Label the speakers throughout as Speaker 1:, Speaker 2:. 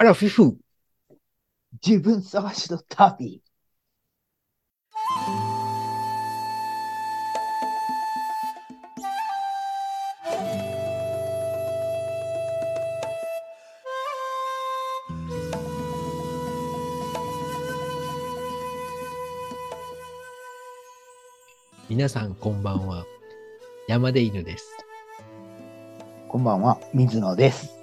Speaker 1: あら、フィフ。
Speaker 2: 自分探しの旅。
Speaker 1: 皆さん、こんばんは。山で犬です。
Speaker 2: こんばんは、水野です。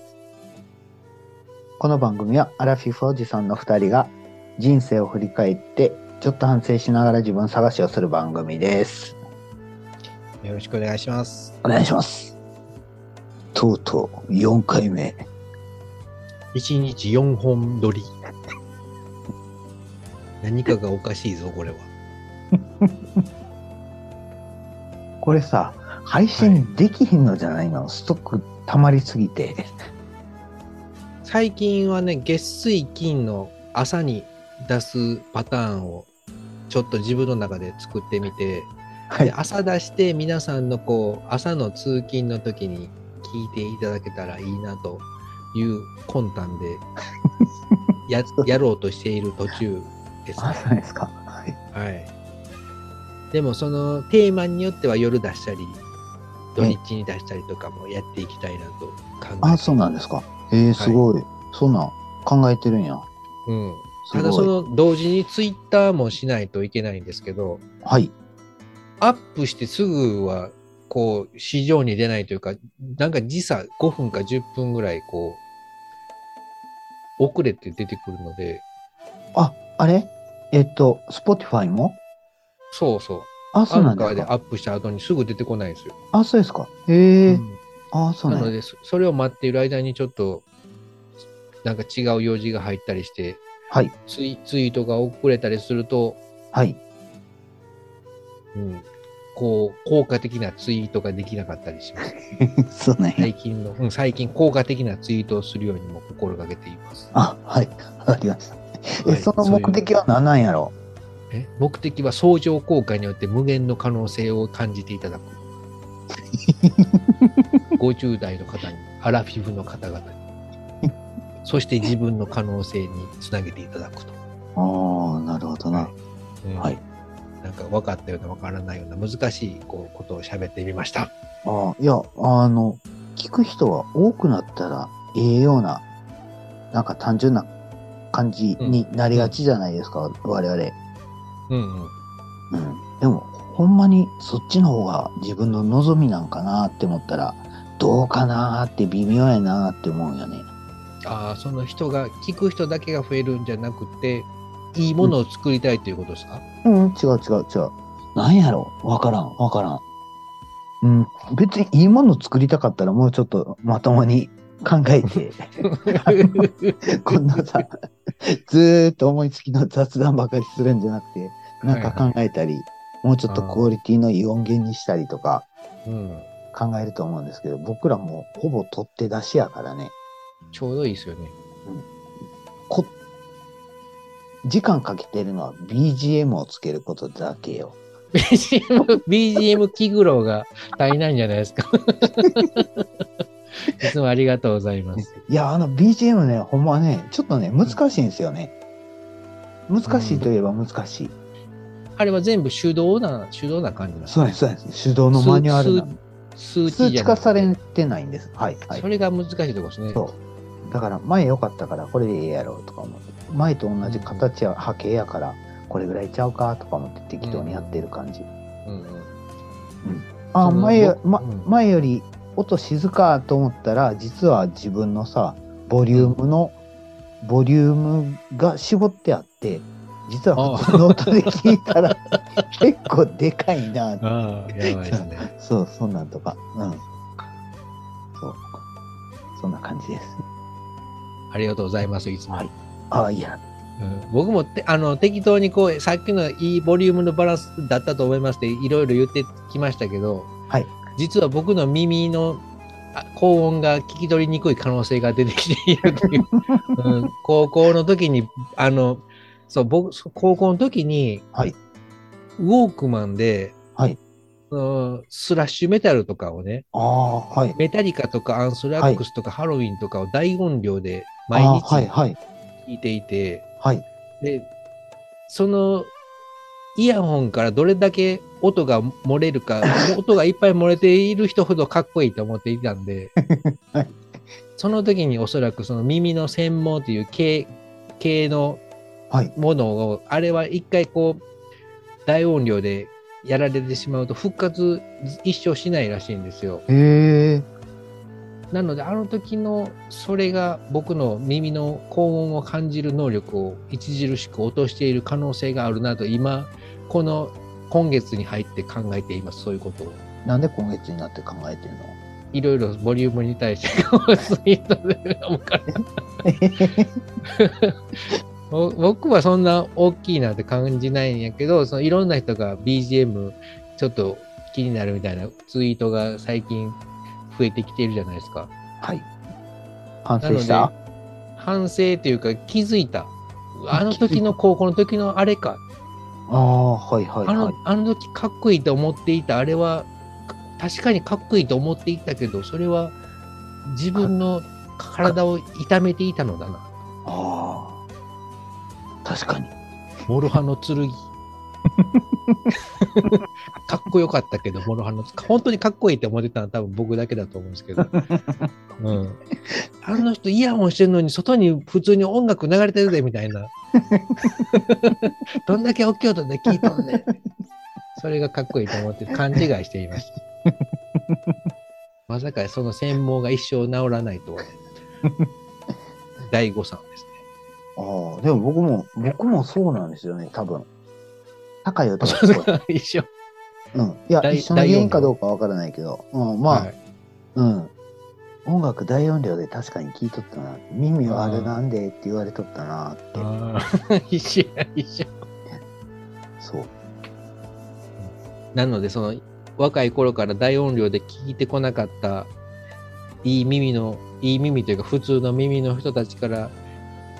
Speaker 2: この番組はアラフィフおじさんの二人が人生を振り返ってちょっと反省しながら自分探しをする番組です。
Speaker 1: よろしくお願いします。
Speaker 2: お願いします。とうとう4回目。
Speaker 1: 1日4本撮り。何かがおかしいぞ、これは。
Speaker 2: これさ、配信できひんのじゃないの、ストック溜まりすぎて。
Speaker 1: 最近はね、月水金の朝に出すパターンをちょっと自分の中で作ってみて、
Speaker 2: はい。
Speaker 1: で朝出して皆さんのこう朝の通勤の時に聞いていただけたらいいなという魂胆で ややろうとしている途中です
Speaker 2: あ、
Speaker 1: ね。
Speaker 2: そうですか。はい。
Speaker 1: はい。でもそのテーマによっては夜出したり土日に出したりとかもやっていきたいなと考えてい
Speaker 2: あ、そうなんですか。えー、すごい。そんなん考えてるんや。
Speaker 1: うん。ただその同時にツイッターもしないといけないんですけど、
Speaker 2: はい。
Speaker 1: アップしてすぐは、こう、市場に出ないというか、なんか時差5分か10分ぐらい、こう、遅れて出てくるので、
Speaker 2: あ、あれ？えっと、Spotify も？
Speaker 1: そうそう。
Speaker 2: あ、そうなんですか。
Speaker 1: でアップした後にすぐ出てこないんですよ。
Speaker 2: あ、そうですか。へえ
Speaker 1: うん
Speaker 2: あ、そうな
Speaker 1: ので、そそれを待っている間にちょっと、なんか違う用事が入ったりして、
Speaker 2: はい。
Speaker 1: ツイツイートが遅れたりすると、
Speaker 2: はい。
Speaker 1: うん、こう、効果的なツイートができなかったりします。
Speaker 2: そうなんや。
Speaker 1: 最近の、うん、最近効果的なツイートをするようにも心がけています。
Speaker 2: あ、はい。わかりました。え、
Speaker 1: はい
Speaker 2: その目的は何なんやろ
Speaker 1: え？目的は相乗効果によって無限の可能性を感じていただく。50代の方に、アラフィフの方々に、そして自分の可能性につなげていただくと。
Speaker 2: ああ、なるほどな。
Speaker 1: うん
Speaker 2: はい。
Speaker 1: なんか分かったような分からないような難しいこうことを喋ってみました。
Speaker 2: ああ、いや、あの、聞く人は多くなったらええような、なんか単純な感じになりがちじゃないですか、我々。
Speaker 1: うんうん。
Speaker 2: うん。でも、ほんまにそっちの方が自分の望みなんかなって思ったら、どうかなーって微妙やなーって思うんよね。
Speaker 1: ああ、その人が、聞く人だけが増えるんじゃなくて、いいものを作りたいということですか、
Speaker 2: うん、違う違う違う。なんやろ？わからん、わからん。うん、別にいいもの作りたかったらもうちょっとまともに考えて、こんなさ、ずーっと思いつきの雑談ばかりするんじゃなくて、なんか考えたり、もうちょっとクオリティのいい音源にしたりとか
Speaker 1: うん。
Speaker 2: 考えると思うんですけど、僕らもほぼ取って出しやからね、
Speaker 1: ちょうどいいですよね。
Speaker 2: こ時間かけてるのは BGM をつけることだけよ。
Speaker 1: BGM、BGM 気苦労が足りないんじゃないですか。いつもありがとうございます。
Speaker 2: いや、あの BGM ね、ほんまね、ちょっとね、難しいんですよね。難しいといえば難しい。
Speaker 1: あれは全部手動な、手動な感じなんです
Speaker 2: そうです、そうです。手動のマニュアルなんで
Speaker 1: 数
Speaker 2: 数値
Speaker 1: 値じゃなくて
Speaker 2: 化されてないんです。はい、はい
Speaker 1: そ。れが難しいところですね。
Speaker 2: そう。だから、前良かったから、これでええやろうとか思って。前と同じ形や波形やから、これぐらいちゃうかとか思って適当にやってる感じ。
Speaker 1: うんうん
Speaker 2: あ、
Speaker 1: その
Speaker 2: 前よ、ま前より音静かと思ったら、実は自分のさ、ボリュームの、ボリュームが絞ってあって、実は普通の音で聞いたら結構でかいな。
Speaker 1: ああ、やばいですね。
Speaker 2: そう、そんなんとか。うん。そう。そんな感じです。
Speaker 1: ありがとうございます、いつも。
Speaker 2: はいああ、いや。
Speaker 1: うん僕もてあの適当にこうさっきのいいボリュームのバランスだったと思いますっていろいろ言ってきましたけど、
Speaker 2: はい
Speaker 1: 実は僕の耳のあ高音が聞き取りにくい可能性が出てきているという、うん高校の時にあのそう僕高校の時に、
Speaker 2: はい
Speaker 1: ウォークマンで、
Speaker 2: はい
Speaker 1: そのスラッシュメタルとかをね
Speaker 2: はい。
Speaker 1: メタリカとかアンスラックスとかハロウィンとかを大音量で毎
Speaker 2: あ
Speaker 1: 日
Speaker 2: はい
Speaker 1: ていて、
Speaker 2: はい。
Speaker 1: で、そのイヤホンからどれだけ音が漏れるか、音がいっぱい漏れている人ほどかっこいいと思っていたんで、
Speaker 2: はい
Speaker 1: その時におそらくその耳の専門という系系の
Speaker 2: はい。
Speaker 1: ものを、あれは一回こう、大音量でやられてしまうと復活一生しないらしいんですよ。
Speaker 2: へえ。
Speaker 1: なので、あの時のそれが僕の耳の高音を感じる能力を著しく落としている可能性があるなと、今、この今月に入って考えています、そういうことを。
Speaker 2: なんで今月になって考えてるの？
Speaker 1: いろいろボリュームに対して 僕はそんな大きいなって感じないんやけど、そのいろんな人が BGM ちょっと気になるみたいなツイートが最近増えてきているじゃないですか。
Speaker 2: はい。反省した？
Speaker 1: 反省というか気づいた。あの時の高校の時のあれか。
Speaker 2: ああ、はいはい
Speaker 1: あの
Speaker 2: はい。
Speaker 1: あの時かっこいいと思っていたあれは確かにかっこいいと思っていたけどそれは自分の体を痛めていたのだな。
Speaker 2: 確かに。
Speaker 1: 諸刃の剣。かっこよかったけど、諸刃の本当にかっこいいって思ってたのは多分僕だけだと思うんですけど。うん。あの人イヤホンしてるのに外に普通に音楽流れてるでみたいな。どんだけ大きい音で聞いとんねん。それがかっこいいと思って勘違いしていました。まさかその専門が一生治らないとは。第五さんですね。
Speaker 2: ああ、でも僕も、僕もそうなんですよね、多分。高い音が
Speaker 1: それ
Speaker 2: 聞こえる。
Speaker 1: が 一緒。
Speaker 2: うん。いや、
Speaker 1: 大
Speaker 2: 一緒の原因かどうかわからないけど、うん、まあ、
Speaker 1: はい
Speaker 2: うん。音楽大音量で確かに聞いとったな。耳はあれなんでって言われとったなって。
Speaker 1: 一緒や、一緒。
Speaker 2: そう。
Speaker 1: なので、その、若い頃から大音量で聞いてこなかった、いい耳の、いい耳というか、普通の耳の人たちから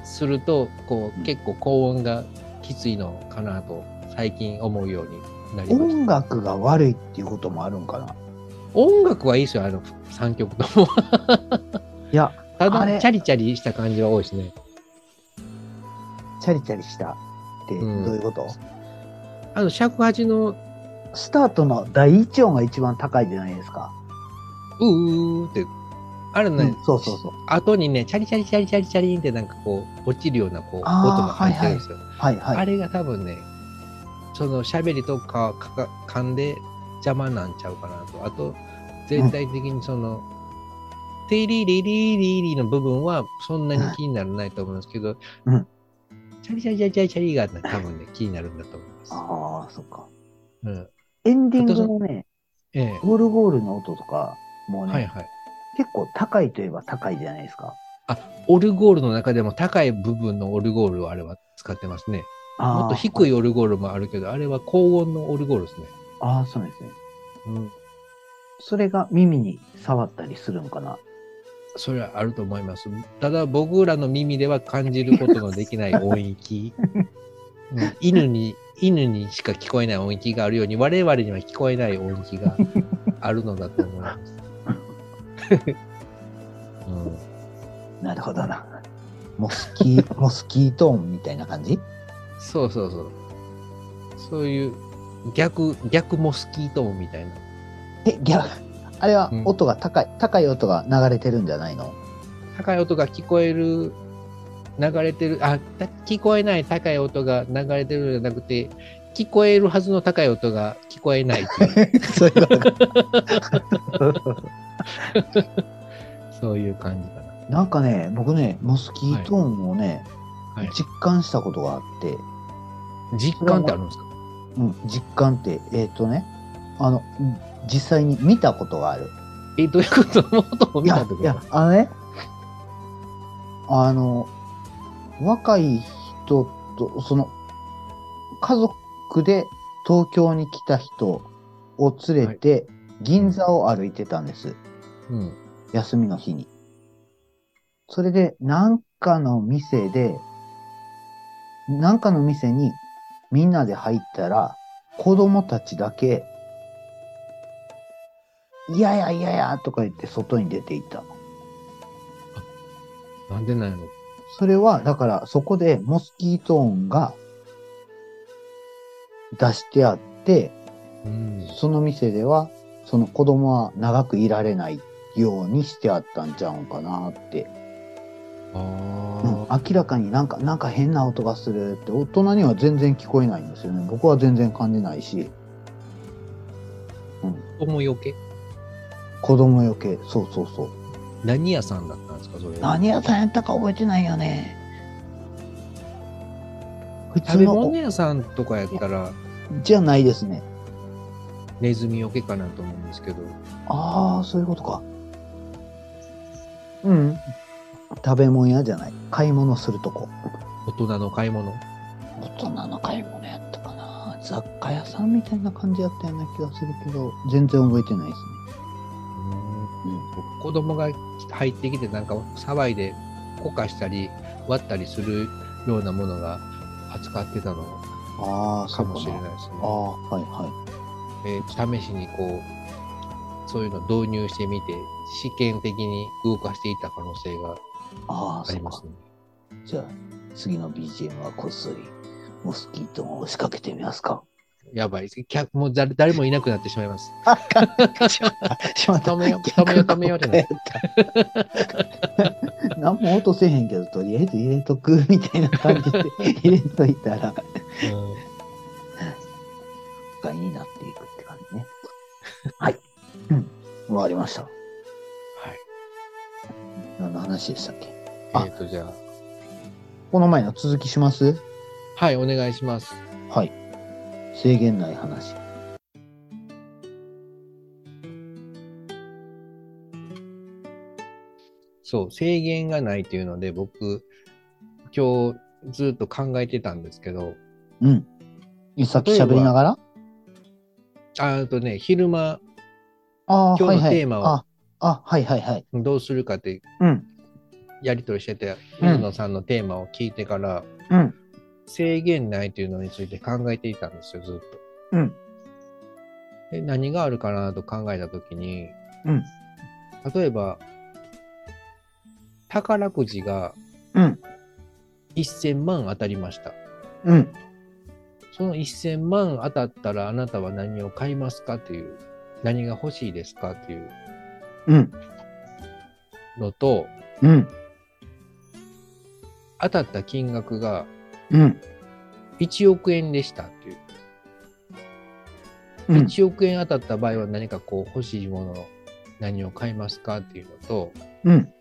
Speaker 1: すると、こ
Speaker 2: うん
Speaker 1: う、結構高音がきついのかなと、最近思うようになりました。
Speaker 2: 音楽が悪いっていうこともあるんかな？
Speaker 1: 音楽はいいですよ、あの、3曲とも。
Speaker 2: いや、
Speaker 1: ただ、チャリチャリした感じは多いですね。
Speaker 2: チャリチャリしたってどう
Speaker 1: うん
Speaker 2: いうこと、
Speaker 1: あの、尺八の、
Speaker 2: スタートの第一音が一番高いじゃないですか。
Speaker 1: うーって、あるね、
Speaker 2: うんそうそうそう。
Speaker 1: 後にね、チャリチャリチャリチャリチャリンってなんかこう、落ちるようなこう、音が入ってるんですよ。
Speaker 2: はいはい。
Speaker 1: あれが多分ね、その喋りとかかか噛んで邪魔なんちゃうかなと。あと、全体的にその、テリリリリリの部分はそんなに気にならないと思うんですけど、
Speaker 2: うん
Speaker 1: チャリチャリチャリチャリチャリがね多分ね、気になるんだと思います。
Speaker 2: ああ、そっか。
Speaker 1: うん。
Speaker 2: エンディングのね、
Speaker 1: ええ。
Speaker 2: ゴールゴールの音とか、もうね、
Speaker 1: はいはい。
Speaker 2: 結構高いといえば高いじゃないですか。
Speaker 1: オルゴールの中でも高い部分のオルゴールをあれは使ってますね。もっと低
Speaker 2: い。
Speaker 1: いオルゴールもあるけど、あれは高音のオルゴールですね。
Speaker 2: ああ、そうですね。
Speaker 1: うん。
Speaker 2: それが耳に触ったりするのかな？
Speaker 1: それはあると思います。ただ僕らの耳では感じることのできない音域。うん犬に、犬にしか聞こえない音域があるように、我々には聞こえない音域があるのだと思います。うん、
Speaker 2: なるほどな。モスキー、モスキートーンみたいな感じ？
Speaker 1: そうそうそう。そういう逆、逆モスキートーンみたいな。
Speaker 2: え、逆、あれは
Speaker 1: うん
Speaker 2: 音が高い、高い音が流れてるんじゃないの？
Speaker 1: 高い音が聞こえる、流れてる、あ、た聞こえない高い音が流れてるんじゃなくて、聞こえるはずの高い音が聞こえないいう
Speaker 2: そういうことか。
Speaker 1: そういう感じか
Speaker 2: なんかね、僕ね、モスキートーンをね、
Speaker 1: な。はい。
Speaker 2: 実感したことがあって、
Speaker 1: 実感ってあるんですか？
Speaker 2: うん、実感って、えっ、とね、あの、うん実際に見たことがある。
Speaker 1: え、どういうこと？
Speaker 2: いやいや、あのね、あの、若い人と、その、家族で東京に来た人を連れて、銀座を歩いてたんです。
Speaker 1: とうん。
Speaker 2: 休みの日に。それで、なんかの店で、なんかの店にみんなで入ったら、子供たちだけ、いやいやいやいやとか言って外に出ていった。
Speaker 1: なんでなんやろ
Speaker 2: それは、だからそこでモスキート音が出してあって、
Speaker 1: うん。
Speaker 2: その店では、その子供は長くいられないようにしてあったんちゃうんかなって。
Speaker 1: あ
Speaker 2: うん
Speaker 1: あ。
Speaker 2: 明らかになんか、なんか変な音がするって、大人には全然聞こえないんですよね。僕は全然感じないし、
Speaker 1: 子供よけ？
Speaker 2: 子供余計、そうそうそう。
Speaker 1: 何屋さんだったんですか、それ？は。
Speaker 2: 何屋さんやったか覚えてないよね。普
Speaker 1: 食べ
Speaker 2: 通の
Speaker 1: 物屋さんとかやったら、
Speaker 2: じゃないですね。
Speaker 1: ネズミよけかなと思うんですけど。
Speaker 2: ああ、そういうことか。うん。食べ物屋じゃない。買い物するとこ。
Speaker 1: 大人の買い物？
Speaker 2: 大人の買い物やったかな。雑貨屋さんみたいな感じやったような気がするけど、全然覚えてないですね。
Speaker 1: 子供が入ってきてなんか騒いでこかしたり割ったりするようなものが扱ってたのかもしれない
Speaker 2: な。
Speaker 1: ですね
Speaker 2: あ。あ、はいはい。
Speaker 1: で試しにこうそういうの導入してみて試験的に動かしていた可能性が
Speaker 2: あ
Speaker 1: ります。ね。
Speaker 2: じゃあ、次の BGM はこっそり、モスキートを仕掛けてみますか。
Speaker 1: やばい。客もう誰誰もいなくなってしまいます。
Speaker 2: あしまった。
Speaker 1: 止めよう止めよう止めようってな
Speaker 2: った。何も音せえへんけど、とりあえず入れとくみたいな感じで入れといたら、
Speaker 1: うん
Speaker 2: 不快になっていくって感じね。はい。うん。終わりました。
Speaker 1: はい。
Speaker 2: 何の話でしたっけ？
Speaker 1: え
Speaker 2: あ
Speaker 1: っ、とじゃあ
Speaker 2: この前の続きします？
Speaker 1: はいお願いします。
Speaker 2: はい。制限ない話。
Speaker 1: そう、制限がないっていうので、僕、今日ずっと考えてたんですけど、
Speaker 2: うん。さっき喋りながら？
Speaker 1: ああとね、昼間今日の。テーマを
Speaker 2: あ、あ、はいはいはい。
Speaker 1: どうするかって
Speaker 2: うん。
Speaker 1: やり取りしてて、
Speaker 2: うん
Speaker 1: 水野さんのテーマを聞いてから、
Speaker 2: うん。
Speaker 1: 制限ないというのについて考えていたんですよ、ずっと。
Speaker 2: うん。
Speaker 1: で何があるかなと考えたときに、
Speaker 2: うん。
Speaker 1: 例えば、宝くじが
Speaker 2: うん。
Speaker 1: 1000万当たりました。
Speaker 2: うん。
Speaker 1: その1000万当たったらあなたは何を買いますかっていう、何が欲しいですかっていう
Speaker 2: うん。
Speaker 1: のと、
Speaker 2: うん。
Speaker 1: 当たった金額が
Speaker 2: うん。
Speaker 1: 1億円でしたっていう。
Speaker 2: うん。
Speaker 1: 1億円当たった場合は何かこう欲しいもの、何を買いますかっていうのと、
Speaker 2: うん。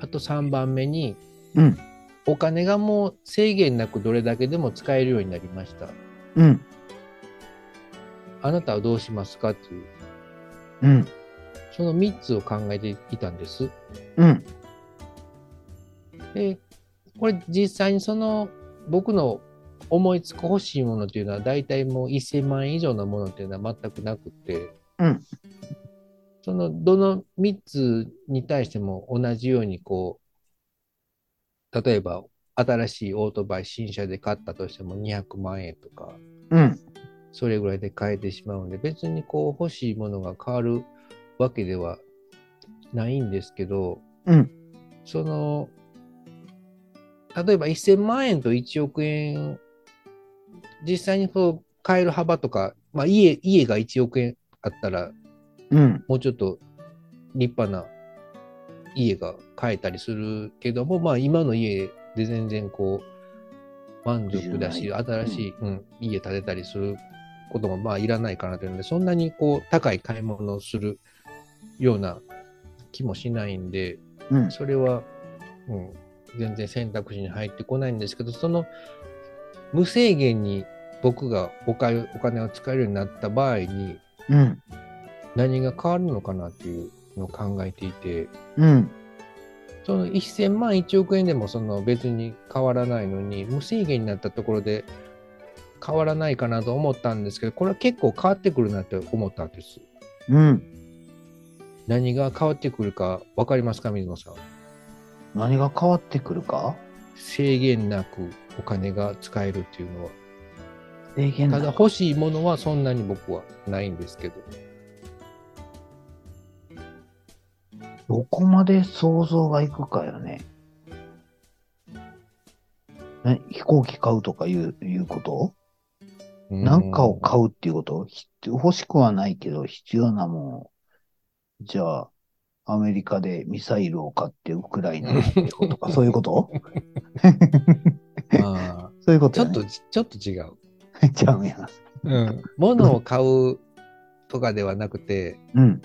Speaker 1: あと3番目に、
Speaker 2: うん。
Speaker 1: お金がもう制限なくどれだけでも使えるようになりました。
Speaker 2: うん。
Speaker 1: あなたはどうしますか？っていう、
Speaker 2: うん。
Speaker 1: その3つを考えていたんです。
Speaker 2: うん。
Speaker 1: で、これ実際にその僕の思いつく欲しいものっていうのは大体もう1000万円以上のものっていうのは全くなくて、
Speaker 2: うん
Speaker 1: そのどの3つに対しても同じようにこう、例えば新しいオートバイ新車で買ったとしても200万円とか、
Speaker 2: うん。
Speaker 1: それぐらいで買えてしまうので、別にこう欲しいものが変わるわけではないんですけど、
Speaker 2: うん。
Speaker 1: その、例えば1000万円と1億円、実際にこう買える幅とか、まあ家、家が1億円あったら、
Speaker 2: うん。
Speaker 1: もうちょっと立派な家が買えたりするけども、まあ今の家で全然こう、満足だし、新しい、うん、家建てたりすることもまあいらないかなというので、そんなにこう高い買い物をするような気もしないんで、
Speaker 2: うん。
Speaker 1: それは、うん、全然選択肢に入ってこないんですけど、その無制限に僕がお金お金を使えるようになった場合に
Speaker 2: うん。
Speaker 1: 何が変わるのかなっていうのを考えていて、
Speaker 2: うん。
Speaker 1: その1000万1億円でもその別に変わらないのに、無制限になったところで変わらないかなと思ったんですけど、これは結構変わってくるなって思ったんです。
Speaker 2: うん。
Speaker 1: 何が変わってくるか分かりますか、水野さん。
Speaker 2: 何が変わってくるか？
Speaker 1: 制限なくお金が使えるっていうのは。
Speaker 2: 制限
Speaker 1: ただ欲しいものはそんなに僕はないんですけど。
Speaker 2: どこまで想像がいくかよね。ね飛行機買うとかいういうこと？なんかを買うっていうこと？ひ欲しくはないけど、必要なもん。じゃあ、アメリカでミサイルを買ってウクライナとか、そういうこと？
Speaker 1: まあ、
Speaker 2: そういうことやね、
Speaker 1: ちょっと、ちょっと違う。
Speaker 2: ちゃうん。や。
Speaker 1: うん。物を買うとかではなくて、
Speaker 2: うん、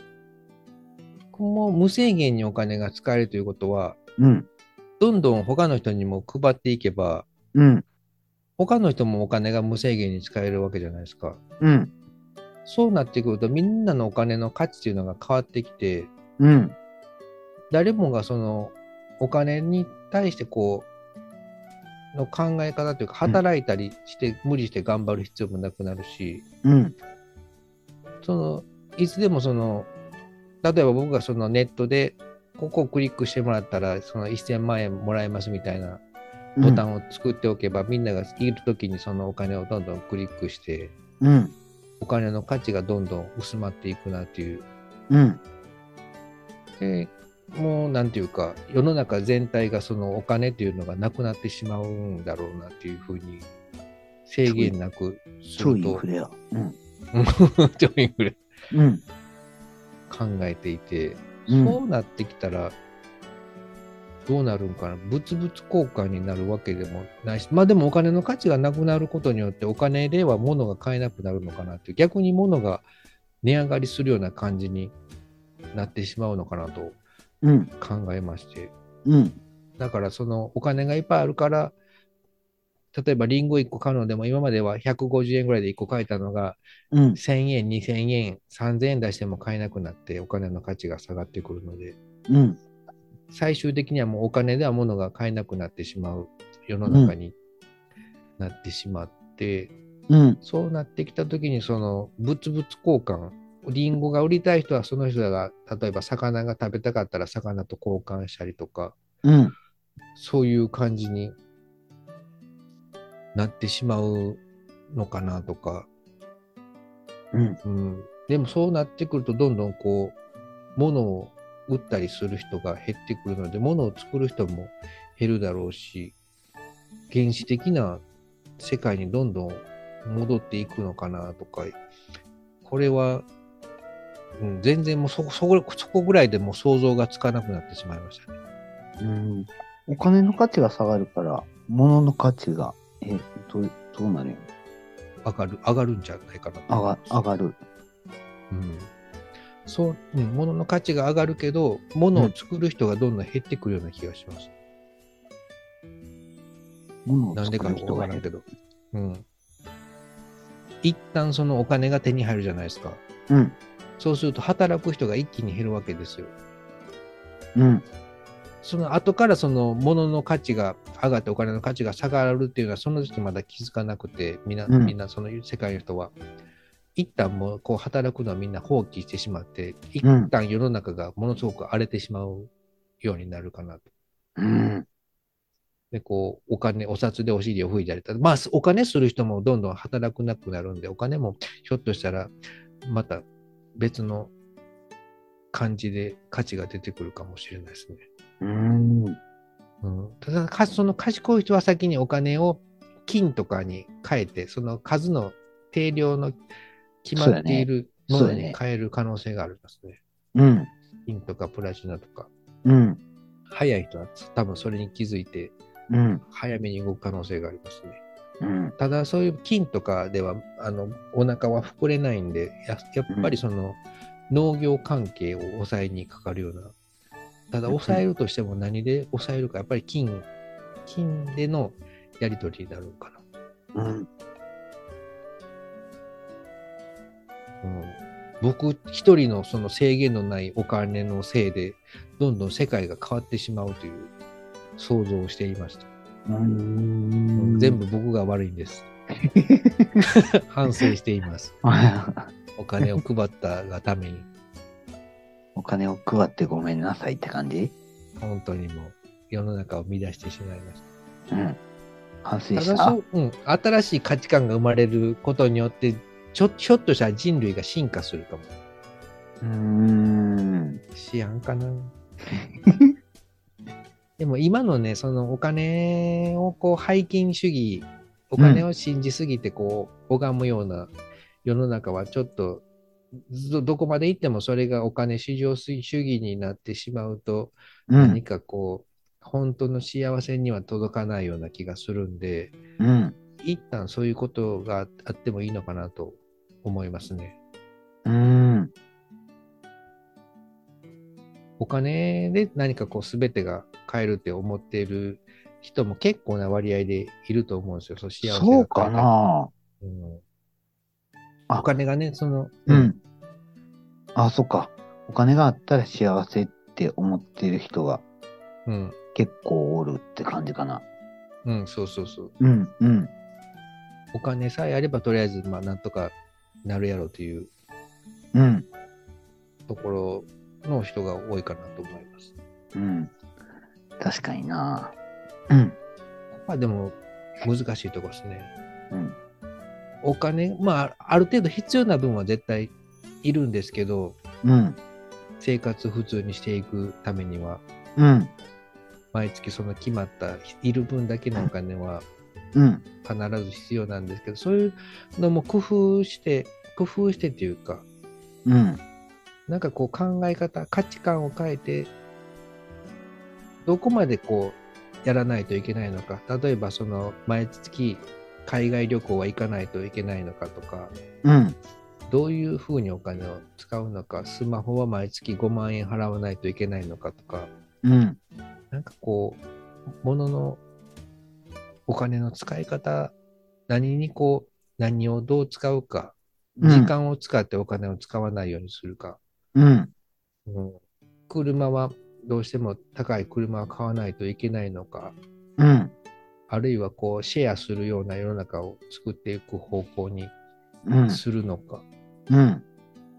Speaker 1: もう無制限にお金が使えるということは、
Speaker 2: うん、
Speaker 1: どんどん他の人にも配っていけば、
Speaker 2: うん、
Speaker 1: 他の人もお金が無制限に使えるわけじゃないですか。
Speaker 2: うん、
Speaker 1: そうなってくると、みんなのお金の価値っていうのが変わってきて、
Speaker 2: うん、
Speaker 1: 誰もがそのお金に対してこう、の考え方というか、働いたりして、無理して頑張る必要もなくなるし、
Speaker 2: うん、
Speaker 1: その、いつでもその、例えば僕がそのネットで、ここをクリックしてもらったら、その1000万円もらえますみたいなボタンを作っておけば、みんながいるときにそのお金をどんどんクリックして、
Speaker 2: うん、
Speaker 1: お金の価値がどんどん薄まっていくなっていう。
Speaker 2: うん、
Speaker 1: でもうなんていうか、世の中全体がそのお金っていうのがなくなってしまうんだろうなっていうふうに、制限なくす
Speaker 2: 超
Speaker 1: ると
Speaker 2: インフレや。う。ん、
Speaker 1: 超インフレ
Speaker 2: うん、
Speaker 1: 考えていて、
Speaker 2: うん。
Speaker 1: そうなってきたら、どうなるんかな、物々交換になるわけでもないし、まあでもお金の価値がなくなることによって、お金では物が買えなくなるのかなって逆に物が値上がりするような感じになってしまうのかなと
Speaker 2: うん、
Speaker 1: 考えまして、
Speaker 2: うん、
Speaker 1: だからそのお金がいっぱいあるから、例えばリンゴ1個買うのでも、今までは150円ぐらいで1個買えたのが、
Speaker 2: うん、
Speaker 1: 1000円、2000円、3000円出しても買えなくなって、お金の価値が下がってくるので、
Speaker 2: うん、
Speaker 1: 最終的にはもうお金では物が買えなくなってしまう世の中になってしまって、
Speaker 2: うん、
Speaker 1: そうなってきたときに、その物々交換、リンゴが売りたい人はその人が、例えば魚が食べたかったら魚と交換したりとか、
Speaker 2: うん、
Speaker 1: そういう感じになってしまうのかなとか、
Speaker 2: うん、
Speaker 1: うん、でもそうなってくると、どんどんこう、物を売ったりする人が減ってくるので、物を作る人も減るだろうし、原始的な世界にどんどん戻っていくのかなとか、これは、うん、全然もうそこそこそこぐらいでもう想像がつかなくなってしまいましたね。
Speaker 2: うん。お金の価値が下がるから、物の価値が、え、どう、どうなるよ。
Speaker 1: 上がる、上がるんじゃないかなと
Speaker 2: 上が、上がる。
Speaker 1: うん。そう、うん、物の価値が上がるけど、物を作る人がどんどん減ってくるような気がします。
Speaker 2: 物を
Speaker 1: なんでかわ
Speaker 2: 作る人が減る。
Speaker 1: からんけど。うん。一旦そのお金が手に入るじゃないですか。
Speaker 2: うん、
Speaker 1: そうすると働く人が一気に減るわけですよ。
Speaker 2: うん、
Speaker 1: その後からその物の価値が上がってお金の価値が下がるっていうのはその時まだ気づかなくて、みんな、
Speaker 2: うん
Speaker 1: みんなその世界の人は、一旦もうこう働くのはみんな放棄してしまって、一
Speaker 2: うん
Speaker 1: 旦世の中がものすごく荒れてしまうようになるかなと。
Speaker 2: うん、
Speaker 1: で、こう、お金、お札でお尻を拭いたりとか、まあ、お金する人もどんどん働くなくなるんで、お金もひょっとしたら、また別の感じで価値が出てくるかもしれないですね。
Speaker 2: うん、
Speaker 1: うん、ただ、かその賢い人は先にお金を金とかに変えて、その数の定量の決まっているものに変える可能性がありますね。
Speaker 2: うん、
Speaker 1: 金とかプラチナとか。
Speaker 2: うん、
Speaker 1: 早い人は多分それに気づいて、
Speaker 2: うん、
Speaker 1: 早めに動く可能性がありますね。
Speaker 2: うん、
Speaker 1: ただそういう菌とかではあのお腹は膨れないんでややっぱりその農業関係を抑えにかかるような。ただ
Speaker 2: うん
Speaker 1: 抑えるとしても何で抑えるかやっぱり菌菌でのやり取りになるのかな、
Speaker 2: うん、
Speaker 1: うん、僕一人のその制限のないお金のせいでどんどん世界が変わってしまうという想像をしていました、
Speaker 2: うん。
Speaker 1: 全部僕が悪いんです。反省しています。お金を配ったがために。
Speaker 2: お金を配ってごめんなさいって感じ？
Speaker 1: 本当にもう世の中を乱してしまいまし
Speaker 2: うん。反省
Speaker 1: た？
Speaker 2: した
Speaker 1: うん、新しい価値観が生まれることによって、ちょひょっとしたら人類が進化するかも。
Speaker 2: うーん。
Speaker 1: しやんかな。でも今のね、そのお金をこう、背金主義、お金を信じすぎてこう、拝むような世の中はちょっと、どどこまで行ってもそれがお金至上主義になってしまうと、
Speaker 2: うん
Speaker 1: 何。かこう、本当の幸せには届かないような気がするんで、
Speaker 2: うん。
Speaker 1: 一旦そういうことがあってもいいのかなと思いますね。
Speaker 2: うん。
Speaker 1: お金で何かこう全てが買えるって思っている人も結構な割合でいると思うんですよ。そう幸せが
Speaker 2: そうかな。
Speaker 1: うん
Speaker 2: あ
Speaker 1: お金がね、その、
Speaker 2: うん。あ、そっか。お金があったら幸せって思ってる人が
Speaker 1: うん、
Speaker 2: 結構おるって感じかな。
Speaker 1: うん、そうそうそう。
Speaker 2: うん、うん、
Speaker 1: お金さえあればとりあえず、まあ、なんとかなるやろという
Speaker 2: うん、
Speaker 1: ところの人が多いかなと思います。
Speaker 2: うん。確かにな。うん、
Speaker 1: まあでも、難しいところですね。
Speaker 2: うん、
Speaker 1: お金、まあ、ある程度必要な分は絶対いるんですけど、
Speaker 2: うん、
Speaker 1: 生活普通にしていくためには、
Speaker 2: うん、
Speaker 1: 毎月その決まったいる分だけのお金は
Speaker 2: うん、
Speaker 1: 必ず必要なんですけど、そういうのも工夫して、工夫してっていうか、
Speaker 2: うん、
Speaker 1: なんかこう考え方、価値観を変えて、どこまでこうやらないといけないのか、例えばその毎月海外旅行は行かないといけないのかとか、
Speaker 2: うん、
Speaker 1: どういうふうにお金を使うのか、スマホは毎月5万円払わないといけないのかとか、
Speaker 2: うん、
Speaker 1: なんかこう、もののお金の使い方、何にこう、何をどう使うか、
Speaker 2: うん。
Speaker 1: 時間を使ってお金を使わないようにするか、
Speaker 2: うん、
Speaker 1: うん。車はどうしても高い車を買わないといけないのか、
Speaker 2: うん、
Speaker 1: あるいはこうシェアするような世の中を作っていく方向に
Speaker 2: うん、
Speaker 1: するのか、
Speaker 2: うん、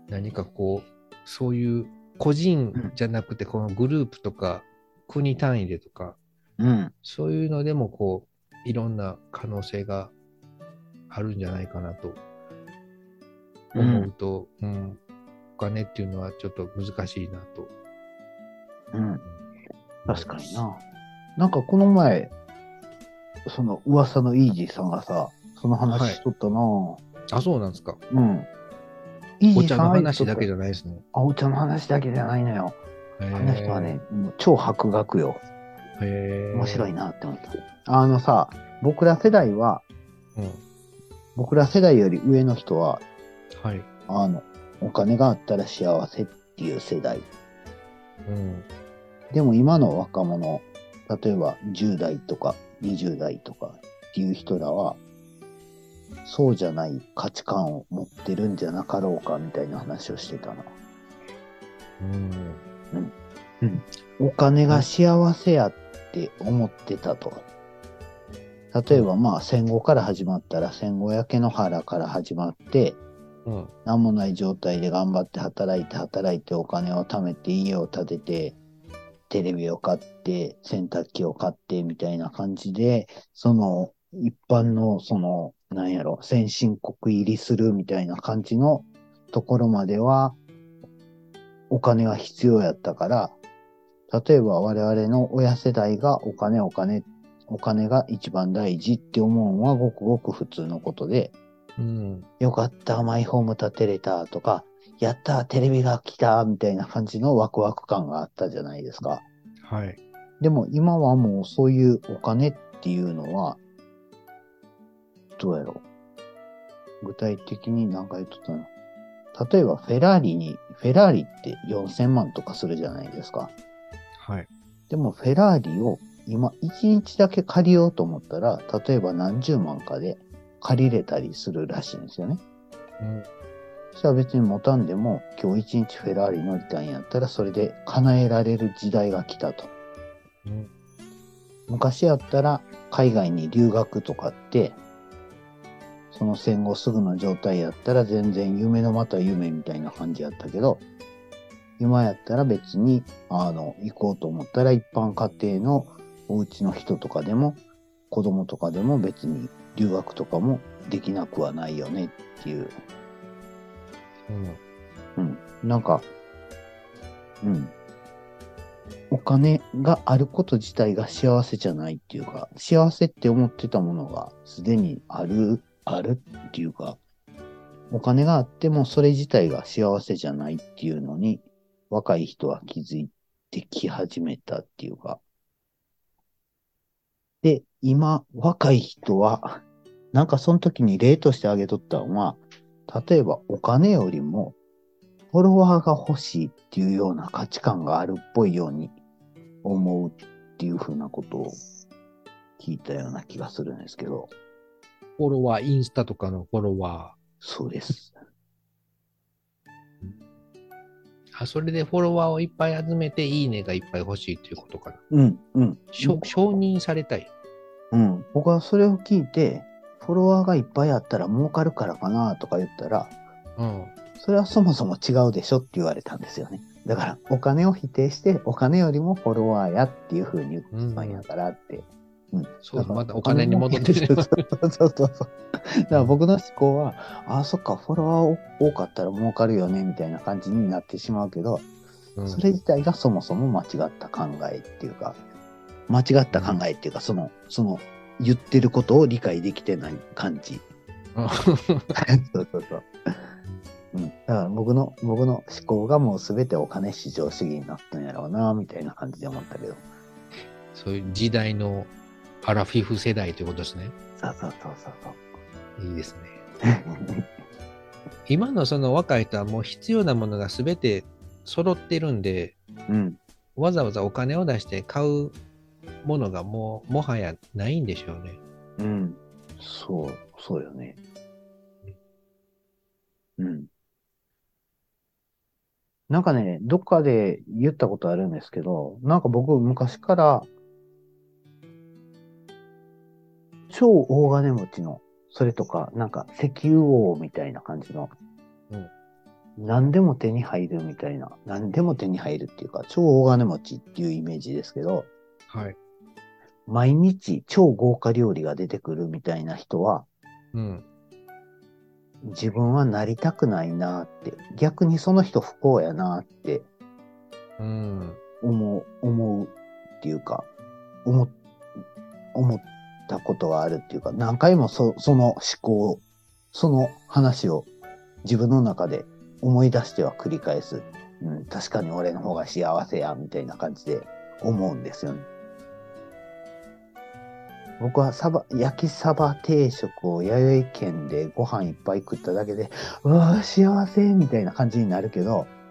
Speaker 1: 何かこう、そういう個人じゃなくて、このグループとか国単位でとか、
Speaker 2: うん、
Speaker 1: そういうのでもこう、いろんな可能性があるんじゃないかなと思うと、うんお金っていうのはちょっと難しいなと。
Speaker 2: うん。確かにな。なんかこの前、その噂のイージーさんがさ、その話しとったな、
Speaker 1: あ、そうなんですか。
Speaker 2: うん。イー
Speaker 1: お茶の
Speaker 2: ジーさん
Speaker 1: 話だけじゃないですね。
Speaker 2: あ、お茶の話だけじゃないのよ。
Speaker 1: あ
Speaker 2: あの人はね、もう超博学よ。
Speaker 1: へー
Speaker 2: 面白い。なって思った。あのさ、僕ら世代は、
Speaker 1: うん。
Speaker 2: 僕ら世代より上の人は、
Speaker 1: はい。
Speaker 2: あの、お金があったら幸せっていう世代。
Speaker 1: うん。
Speaker 2: でも今の若者、例えば10代とか20代とかっていう人らは、そうじゃない価値観を持ってるんじゃなかろうかみたいな話をしてたな。
Speaker 1: うん。
Speaker 2: お金が幸せやって思ってたと。例えばまあ戦後から始まったら戦後焼け野原から始まって、
Speaker 1: うん。
Speaker 2: 何もない状態で頑張って働いて働いてお金を貯めて家を建てて、テレビを買って、洗濯機を買ってみたいな感じで、その一般のその、なんやろ、先進国入りするみたいな感じのところまでは、お金が必要やったから、例えば我々の親世代がお金お金、お金が一番大事って思うのはごくごく普通のことで、
Speaker 1: うん。
Speaker 2: よかった、マイホーム建てれたとか、やった、テレビが来たみたいな感じのワクワク感があったじゃないですか。
Speaker 1: はい。
Speaker 2: でも今はもうそういうお金っていうのは、どうやろう？具体的に何か言っとったの例えばフェラーリに、フェラーリって4000万とかするじゃないですか。
Speaker 1: はい。
Speaker 2: でもフェラーリを今1日だけ借りようと思ったら、例えば何十万かで借りれたりするらしいんですよね。
Speaker 1: うん。
Speaker 2: そしたら別に持たんでも、今日一日フェラーリ乗りたいんやったら、それで叶えられる時代が来たと。
Speaker 1: うん。
Speaker 2: 昔やったら、海外に留学とかって、その戦後すぐの状態やったら全然夢のまた夢みたいな感じやったけど、今やったら別に、あの、行こうと思ったら一般家庭のお家の人とかでも、子供とかでも別に留学とかもできなくはないよねっていう
Speaker 1: うん。
Speaker 2: うん。なんか、うん。お金があること自体が幸せじゃないっていうか、幸せって思ってたものがすでにある、あるっていうか、お金があってもそれ自体が幸せじゃないっていうのに、若い人は気づいてき始めたっていうか。で、今、若い人は、なんかその時に例として挙げとったのは、例えばお金よりもフォロワーが欲しいっていうような価値観があるっぽいように思うっていうふうなことを聞いたような気がするんですけど、
Speaker 1: フォロワー、インスタとかのフォロワ
Speaker 2: そうです。
Speaker 1: あ、それでフォロワーをいっぱい集めて、いいねがいっぱい欲しいっていうことかな。
Speaker 2: うん、うん。
Speaker 1: 承認されたい。
Speaker 2: うん。僕はそれを聞いて、フォロワーがいっぱいあったら儲かるからかなとか言ったら、
Speaker 1: うん。
Speaker 2: それはそもそも違うでしょって言われたんですよね。だから、お金を否定して、お金よりもフォロワーやっていうふうに言ってたんやからって。うん。
Speaker 1: そう
Speaker 2: だから
Speaker 1: またお金に戻ってしまう。
Speaker 2: そうそうそうそう。だから僕の思考は、ああ、そっか、フォロワー多かったら儲かるよね、みたいな感じになってしまうけど、
Speaker 1: うん
Speaker 2: それ自体がそもそも間違った考えっていうか、間違った考えっていうか、その、その、言ってることを理解できてない感じ。そうそうそう。うん。だから僕の、僕の思考がもうすべてお金至上主義になったんやろうな、みたいな感じで思ったけど。
Speaker 1: そういう時代のアラフィフ世代ということですね。
Speaker 2: そうそうそうそう
Speaker 1: いいですね。今のその若い人はもう必要なものが全て揃ってるんで、
Speaker 2: うん。
Speaker 1: わざわざお金を出して買うものがもうもはやないんでしょうね。
Speaker 2: うん。そう、そうよね。うん。なんかね、どっかで言ったことあるんですけど、なんか僕昔から、超大金持ちの、それとか、なんか石油王みたいな感じの、
Speaker 1: うん
Speaker 2: 何でも手に入るみたいな、何でも手に入るっていうか、超大金持ちっていうイメージですけど、
Speaker 1: はい。
Speaker 2: 毎日超豪華料理が出てくるみたいな人は、
Speaker 1: うん。
Speaker 2: 自分はなりたくないなって、逆にその人不幸やなって
Speaker 1: うん。
Speaker 2: 思う、思うっていうか、思っ、思ったことがあるっていうか、何回もそその思考、その話を自分の中で思い出しては繰り返す。うん、確かに俺の方が幸せや、みたいな感じで思うんですよね。僕はサバ、焼きサバ定食を弥生県でご飯いっぱい食っただけで、うわぁ、幸せみたいな感じになるけど、
Speaker 1: うん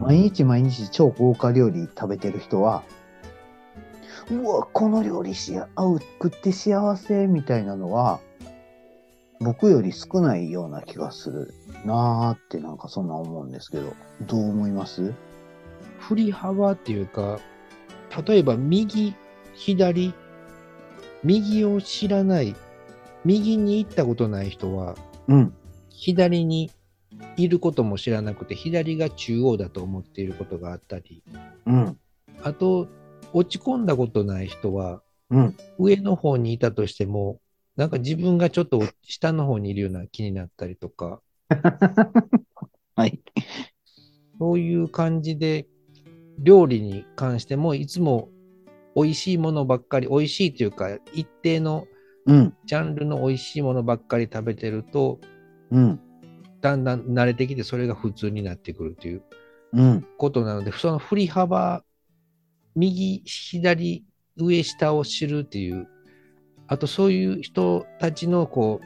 Speaker 2: 毎日毎日超豪華料理食べてる人は、うわ、この料理しあう食って幸せみたいなのは、僕より少ないような気がするなーってなんかそんな思うんですけど、どう思います？
Speaker 1: 振り幅っていうか、例えば右、左、右を知らない、右に行ったことない人は、
Speaker 2: うん、
Speaker 1: 左にいることも知らなくて、左が中央だと思っていることがあったり、
Speaker 2: うん、
Speaker 1: あと、落ち込んだことない人は、
Speaker 2: うん、
Speaker 1: 上の方にいたとしても、なんか自分がちょっと下の方にいるような気になったりとか、
Speaker 2: はい。
Speaker 1: そういう感じで、料理に関してもいつも美味しいものばっかり、美味しいというか、一定の
Speaker 2: うん、
Speaker 1: ジャンルの美味しいものばっかり食べてると、
Speaker 2: うん、
Speaker 1: だんだん慣れてきて、それが普通になってくるという
Speaker 2: うん、
Speaker 1: ことなので、その振り幅、右、左、上、下を知るっていう、あとそういう人たちの、こ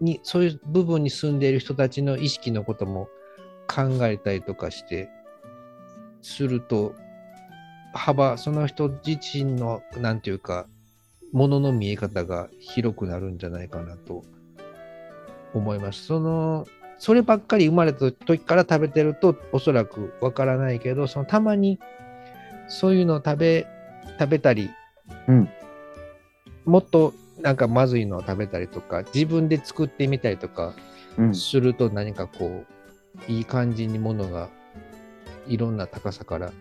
Speaker 1: う、に、そういう部分に住んでいる人たちの意識のことも考えたりとかして、すると、幅、その人自身の、なんていうか、ものの見え方が広くなるんじゃないかなと思います。その、そればっかり生まれた時から食べてるとおそらくわからないけど、そのたまにそういうのを食べ、食べたり、
Speaker 2: うん
Speaker 1: もっとなんかまずいのを食べたりとか、自分で作ってみたりとか
Speaker 2: うん、
Speaker 1: すると何かこう、いい感じにものがいろんな高さから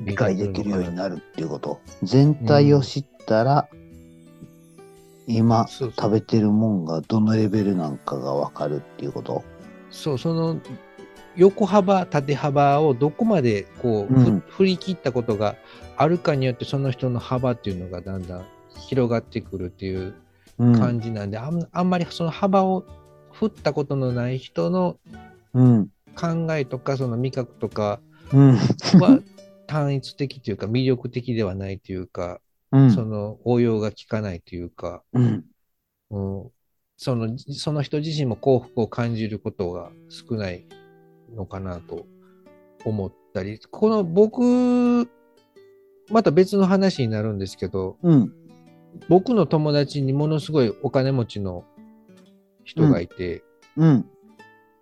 Speaker 2: 理解できるように
Speaker 1: る。
Speaker 2: なるっていうこと。全体を知ったら、
Speaker 1: うそう
Speaker 2: 食べてるもんがどのレベルなんかがわかるっていうこと？
Speaker 1: そう、その横幅縦幅をどこまでこう、
Speaker 2: うん
Speaker 1: ふ振り切ったことがあるかによってその人の幅っていうのがだんだん広がってくるっていう
Speaker 2: うん。
Speaker 1: 感じなんで、あんあんまりその幅を振ったことのない人の
Speaker 2: うん。
Speaker 1: 考えとかその味覚とか
Speaker 2: うん。
Speaker 1: は 単一的というか魅力的ではないというか、
Speaker 2: うん。
Speaker 1: その応用が効かないというか、
Speaker 2: うん。
Speaker 1: うん、そのその人自身も幸福を感じることが少ないのかなと思ったり、この僕、また別の話になるんですけど、
Speaker 2: うん。
Speaker 1: 僕の友達にものすごいお金持ちの人がいて、
Speaker 2: うん。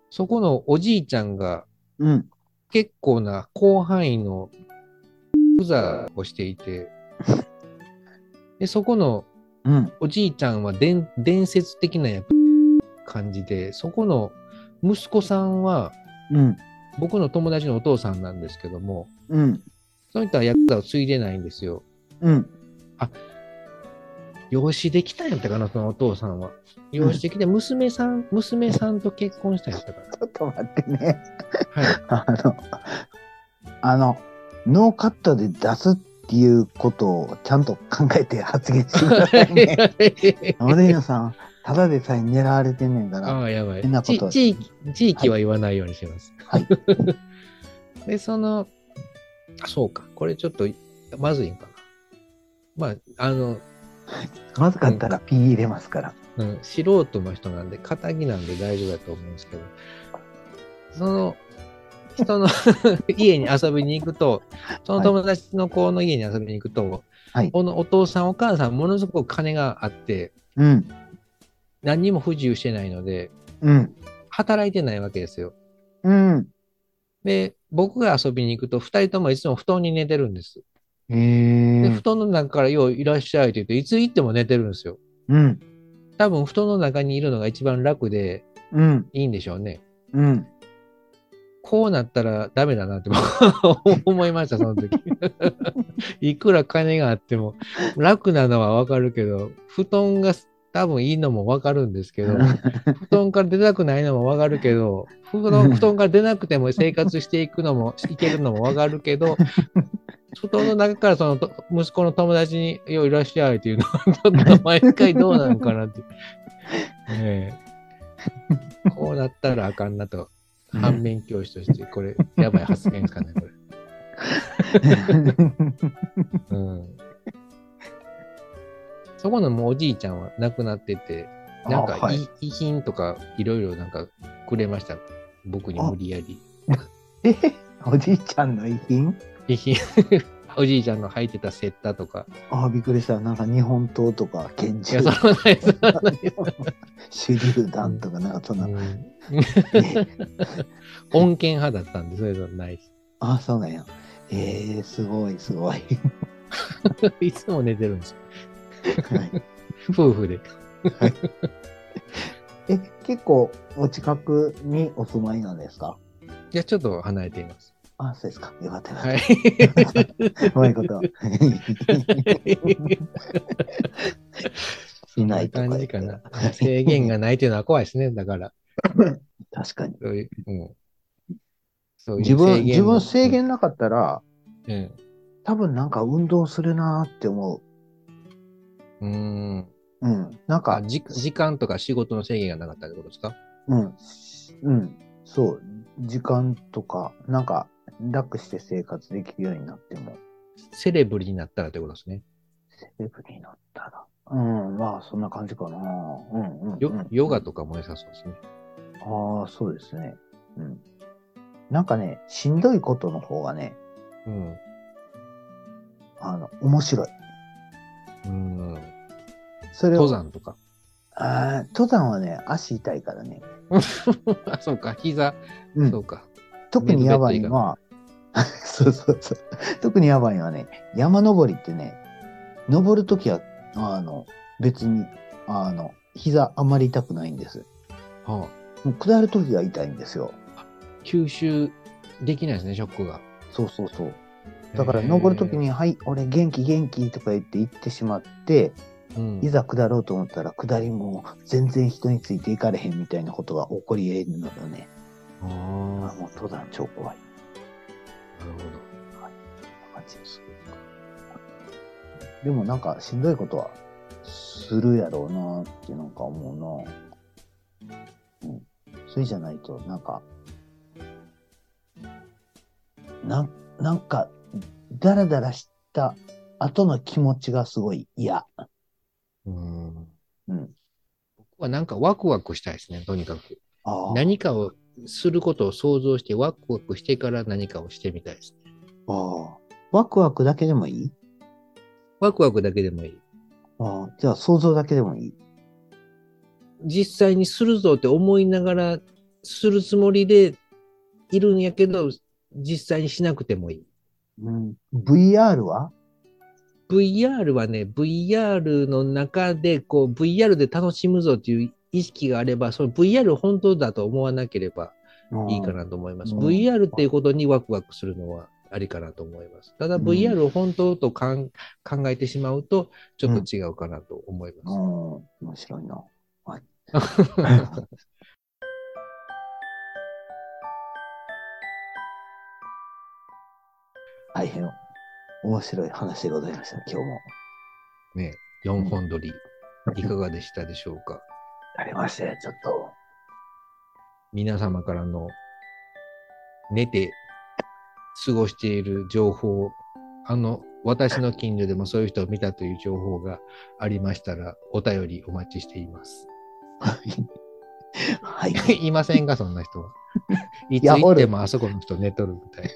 Speaker 1: そこのおじいちゃんが
Speaker 2: うん。
Speaker 1: 結構な広範囲のブザーをしていて、でそこの
Speaker 2: うん。
Speaker 1: おじいちゃんは伝伝説的な感じで、そこの息子さんは
Speaker 2: うん。
Speaker 1: 僕の友達のお父さんなんですけども、
Speaker 2: うん。
Speaker 1: その人はヤクザを継いでないんですよ。
Speaker 2: うん。
Speaker 1: 養子できたんやったかな、そのお父さんは。養子できて、娘さん、娘さんと結婚したんやったか
Speaker 2: ちょっと待ってね。
Speaker 1: な。はい。
Speaker 2: あの、あの、ノーカットで出すっていうことをちゃんと考えて発言してくださいね。森野さん、ただでさえ狙われてんねんから。
Speaker 1: ああ、やばい
Speaker 2: 変な。こと
Speaker 1: ち地域、地域は言わないようにします。
Speaker 2: はい。
Speaker 1: で、その、あそうか。これちょっと、まずいんかな。まあ、あの、
Speaker 2: まずかったら P 入れますから。
Speaker 1: うん、素人の人なんで、仇なんで大丈夫だと思うんですけど、その、人の 家に遊びに行くと、その友達の子の家に遊びに行くと、
Speaker 2: はい
Speaker 1: このお父さんお母さんものすごく金があって、
Speaker 2: うん。
Speaker 1: 何にも不自由してないので、
Speaker 2: うん。
Speaker 1: 働いてないわけですよ。
Speaker 2: うん。
Speaker 1: で、僕が遊びに行くと、二人ともいつも布団に寝てるんです。
Speaker 2: へ
Speaker 1: で、
Speaker 2: え
Speaker 1: 布。団の中からよういらっしゃいと言うと、いつ行っても寝てるんですよ。
Speaker 2: うん。
Speaker 1: 多分、布団の中にいるのが一番楽で
Speaker 2: うん。
Speaker 1: いいんでしょうね。
Speaker 2: うん。
Speaker 1: こうなったらダメだなって 思いました、その時。いくら金があっても、楽なのはわかるけど、布団が多分いいのもわかるんですけど、布団から出たくないのもわかるけど、布団布団から出なくても生活していくのも、いけるのもわかるけど、布団の中からそのと息子の友達に、よういらっしゃいっていうのは、ちょっと毎回どうなのかなって。ねえこうなったらあかんなと。反面教師として、これ、やばい発言ですかね、これ。うん。そこのもうおじいちゃんは亡くなってて、なんか
Speaker 2: あはい
Speaker 1: い遺品とかいろいろなんかくれました。僕に無理やり。
Speaker 2: えおじいちゃんの遺品？
Speaker 1: 遺品、おじいちゃんの履いてたセッターとか。
Speaker 2: ああ、びっくりした。なんか日本刀とか拳銃
Speaker 1: そ、れはないです。それはないです
Speaker 2: 手榴弾とか、なんかそんな。
Speaker 1: うん
Speaker 2: え
Speaker 1: 恩恵派だったんで、そういうのないです。
Speaker 2: ああ、そうなんや。ええすごい、すごい。
Speaker 1: いつも寝てるんですよ。
Speaker 2: はい
Speaker 1: 夫婦で。
Speaker 2: え、結構お近くにお住まいなんですか？
Speaker 1: いや、ちょっと離れています。
Speaker 2: あ、そうですか。よかった
Speaker 1: はい。
Speaker 2: た。うまいこと。しないとか
Speaker 1: 感じかな。制限がないというのは怖いですね。だから、
Speaker 2: 確かに。
Speaker 1: そういう、うん。そういう
Speaker 2: 自分、自分
Speaker 1: も
Speaker 2: 制限なかったら、
Speaker 1: うん。
Speaker 2: 多分なんか運動するなーって思
Speaker 1: うーん。
Speaker 2: う。うん。なん
Speaker 1: あ
Speaker 2: か、
Speaker 1: じ時間とか仕事の制限がなかったってことですか？
Speaker 2: うん。うん。そう。時間とか、なんか、楽して生活できるようになっても、
Speaker 1: セレブリになったらってことですね。
Speaker 2: セレブになったら。うん、まあ、そんな感じかな。うん、うん。
Speaker 1: ヨ
Speaker 2: うん
Speaker 1: ヨガとかも良さそうですね。
Speaker 2: ああ、そうですね。うん。なんかね、しんどいことの方がね、
Speaker 1: うん。
Speaker 2: あの、面白い。
Speaker 1: うん。
Speaker 2: それを
Speaker 1: 登山とか。
Speaker 2: あー登山はね、足痛いからね。
Speaker 1: あ、そうか。膝。
Speaker 2: うん
Speaker 1: そうか。
Speaker 2: 特にやばいのは、そうそうそう。特にやばいのはね、山登りってね、登るときは、あの、別に、あの、膝あまり痛くないんです。
Speaker 1: はあ、
Speaker 2: もう下るときが痛いんですよ。
Speaker 1: 吸収できないですね、ショックが。
Speaker 2: そうそうそう。だから登るときに、はい、俺元気元気とか言って行ってしまって、
Speaker 1: うん、
Speaker 2: いざ下ろうと思ったら下りも全然人についていかれへんみたいなことが起こり得るのよね。
Speaker 1: ああ、
Speaker 2: もう登山超怖い。
Speaker 1: るほど。
Speaker 2: 感じです。でもなんかしんどいことはするやろうなってなんか思うな。うん。それじゃないと、なんか、なん、なんか、ダラダラした後の気持ちがすごい嫌。
Speaker 1: うん。
Speaker 2: うん。
Speaker 1: 僕はなんかワクワクしたいですね、とにかく。
Speaker 2: ああ。
Speaker 1: 何かをすることを想像して、ワクワクしてから何かをしてみたいですね。
Speaker 2: ああ。ワクワクだけでもいい？
Speaker 1: ワクワクだけでもいい。
Speaker 2: ああ。じゃあ想像だけでもいい？
Speaker 1: 実際にするぞって思いながら、するつもりでいるんやけど、実際にしなくてもいい。
Speaker 2: うん。VR は
Speaker 1: ？VR はね、VR の中で、こう、VR で楽しむぞっていう意識があれば、その VR 本当だと思わなければいいかなと思います。
Speaker 2: うん
Speaker 1: VR っていうことにワクワクするのはありかなと思います。ただ
Speaker 2: うん
Speaker 1: VR を本当とかん考えてしまうと、ちょっと違うかなと思います。
Speaker 2: うん。面白いな。はい。大変面白い話でございました、今日も。
Speaker 1: ね、4本撮り、いかがでしたでしょうか？
Speaker 2: ありまして、ちょっと。
Speaker 1: 皆様からの寝て過ごしている情報、あの、私の近所でもそういう人を見たという情報がありましたら、お便りお待ちしています。
Speaker 2: はい。
Speaker 1: いませんか、そんな人は。いつ
Speaker 2: や
Speaker 1: 行ってもあそこの人寝とるみたい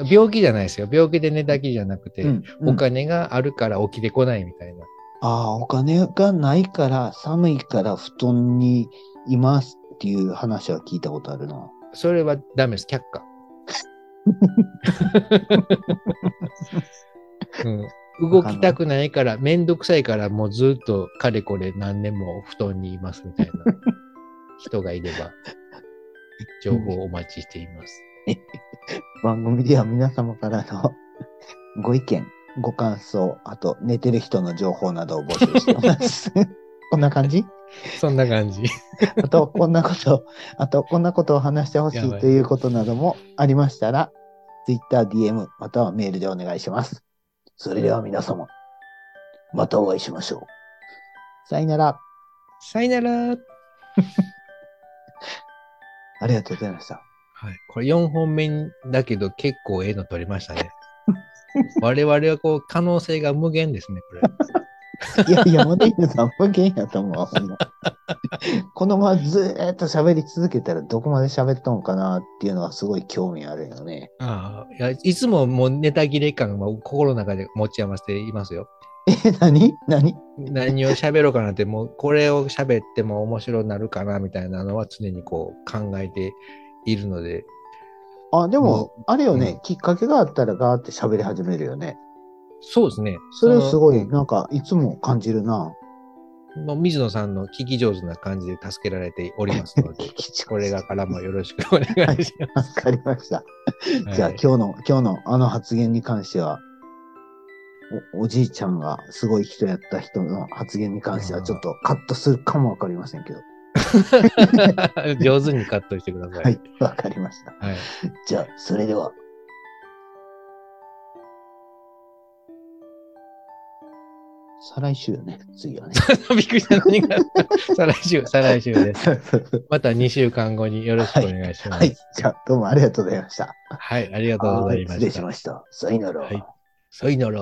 Speaker 1: 病気じゃないですよ。病気で寝たきじゃなくて、
Speaker 2: うん
Speaker 1: お金があるから起きてこないみたいな。
Speaker 2: ああ、お金がないから、寒いから布団にいますっていう話は聞いたことあるな。
Speaker 1: それはダメです。却下。うん、動きたくないから、めんどくさいから、もうずっとかれこれ何年も布団にいますみたいな人がいれば、情報をお待ちしています。
Speaker 2: 番組では皆様からの ご意見、ご感想、あと寝てる人の情報などを募集しています。こんな感じ？
Speaker 1: そんな感じ。
Speaker 2: あと、こんなこと、あと、こんなことを話してほし
Speaker 1: い
Speaker 2: ということなどもありましたら、Twitter、DM、またはメールでお願いします。それでは皆様、またお会いしましょう。さよなら。
Speaker 1: さよなら。
Speaker 2: ありがとうございました。
Speaker 1: はい。これ4本目だけど結構ええの取りましたね。我々はこう可能性が無限ですね、これ。
Speaker 2: いやいや、モデルさん無限やと思う。ほんまこのままずーっと喋り続けたらどこまで喋っとんかなっていうのはすごい興味あるよね。
Speaker 1: ああいやいつももうネタ切れ感は心の中で持ち余していますよ。
Speaker 2: え、何？何？
Speaker 1: 何？を喋ろうかなって、もうこれを喋っても面白くなるかなみたいなのは常にこう考えているので、
Speaker 2: あ、でも、あれよね、
Speaker 1: うん
Speaker 2: きっかけがあったらガーって喋り始めるよね。
Speaker 1: そうですね。
Speaker 2: それすごい、なんか、いつも感じるな。
Speaker 1: もう水野さんの聞き上手な感じで助けられておりますので、これがからもよろしくお願いしま
Speaker 2: わかりました。
Speaker 1: す。
Speaker 2: じゃあ、
Speaker 1: はい
Speaker 2: 今日の、今日のあの発言に関しては、おおじいちゃんがすごい人やった人の発言に関してはちょっとカットするかもわかりませんけど。
Speaker 1: 上手にカットしてください。
Speaker 2: はい、わかりました。
Speaker 1: はい。
Speaker 2: じゃあ、それでは。再来週よね、次はね。
Speaker 1: びっくりした。何が再来週、再来週です。また2週間後によろしくお願いします。
Speaker 2: はい、じゃあ、どうもありがとうございました。
Speaker 1: はい、ありがとうございま
Speaker 2: 失礼
Speaker 1: し。
Speaker 2: したました。さよなら。
Speaker 1: はいさよなら。